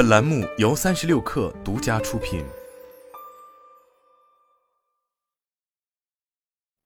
本栏目由三十六氪独家出品。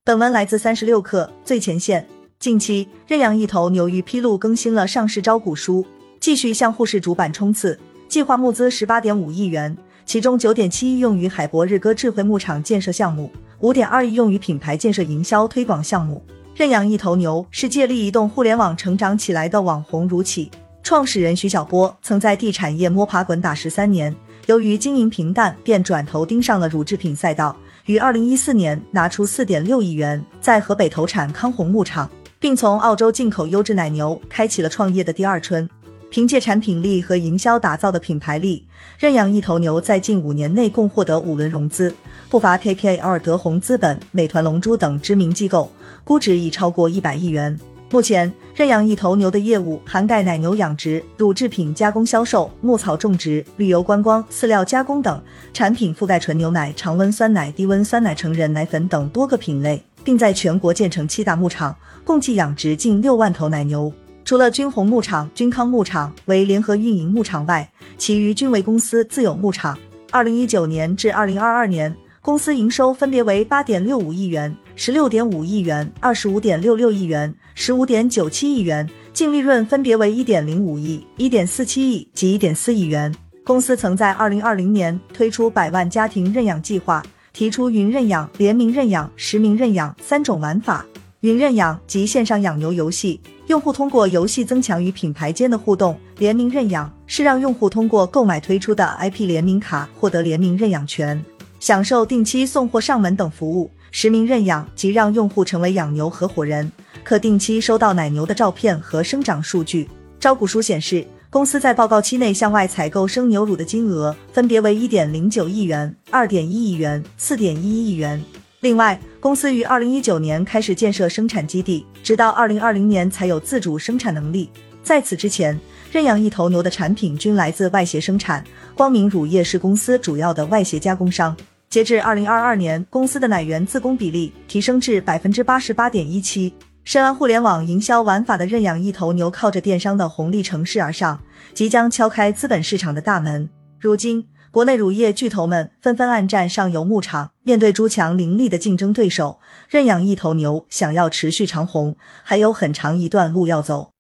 本文来自三十六氪最前线。近期，认养一头牛于披露更新了上市招股书，继续向沪市主板冲刺，计划募资十八点五亿元，其中九点七亿用于海博日歌智慧牧场建设项目，五点二亿用于品牌建设营销推广项目。认养一头牛是借力移动互联网成长起来的网红如起，创始人徐小波曾在地产业摸爬滚打十三年，由于经营平淡，便转头盯上了乳制品赛道，于二零一四年拿出四点六亿元，在河北投产康宏牧场。并从澳洲进口优质奶牛，开启了创业的第二春。凭借产品力和营销打造的品牌力，认养一头牛在近五年内共获得五轮融资，不乏 KKR、德宏资本、美团、龙珠等知名机构，估值已超过一百亿元。目前，认养一头牛的业务涵盖奶牛养殖、乳制品加工销售、牧草种植、旅游观光、饲料加工等，产品覆盖纯牛奶、常温酸奶、低温酸奶、成人奶粉等多个品类。并在全国建成七大牧场，共计养殖近六万头奶牛。除了君鸿牧场、君康牧场为联合运营牧场外，其余均为公司自有牧场。二零一九年至二零二二年，公司营收分别为八点六五亿元、十六点五亿元、二十五点六六亿元、十五点九七亿元，净利润分别为一点零五亿、一点四七亿及一点四亿元。公司曾在二零二零年推出百万家庭认养计划。提出云认养、联名认养、实名认养三种玩法。云认养及线上养牛游戏，用户通过游戏增强与品牌间的互动；联名认养是让用户通过购买推出的 IP 联名卡获得联名认养权，享受定期送货上门等服务；实名认养即让用户成为养牛合伙人，可定期收到奶牛的照片和生长数据。招股书显示。公司在报告期内向外采购生牛乳的金额分别为一点零九亿元、二点一亿元、四点一亿元。另外，公司于二零一九年开始建设生产基地，直到二零二零年才有自主生产能力。在此之前，认养一头牛的产品均来自外协生产，光明乳业是公司主要的外协加工商。截至二零二二年，公司的奶源自供比例提升至百分之八十八点一七。深谙互联网营销玩法的认养一头牛，靠着电商的红利乘势而上，即将敲开资本市场的大门。如今，国内乳业巨头们纷纷暗战上游牧场，面对朱强凌厉的竞争对手，认养一头牛想要持续长红，还有很长一段路要走。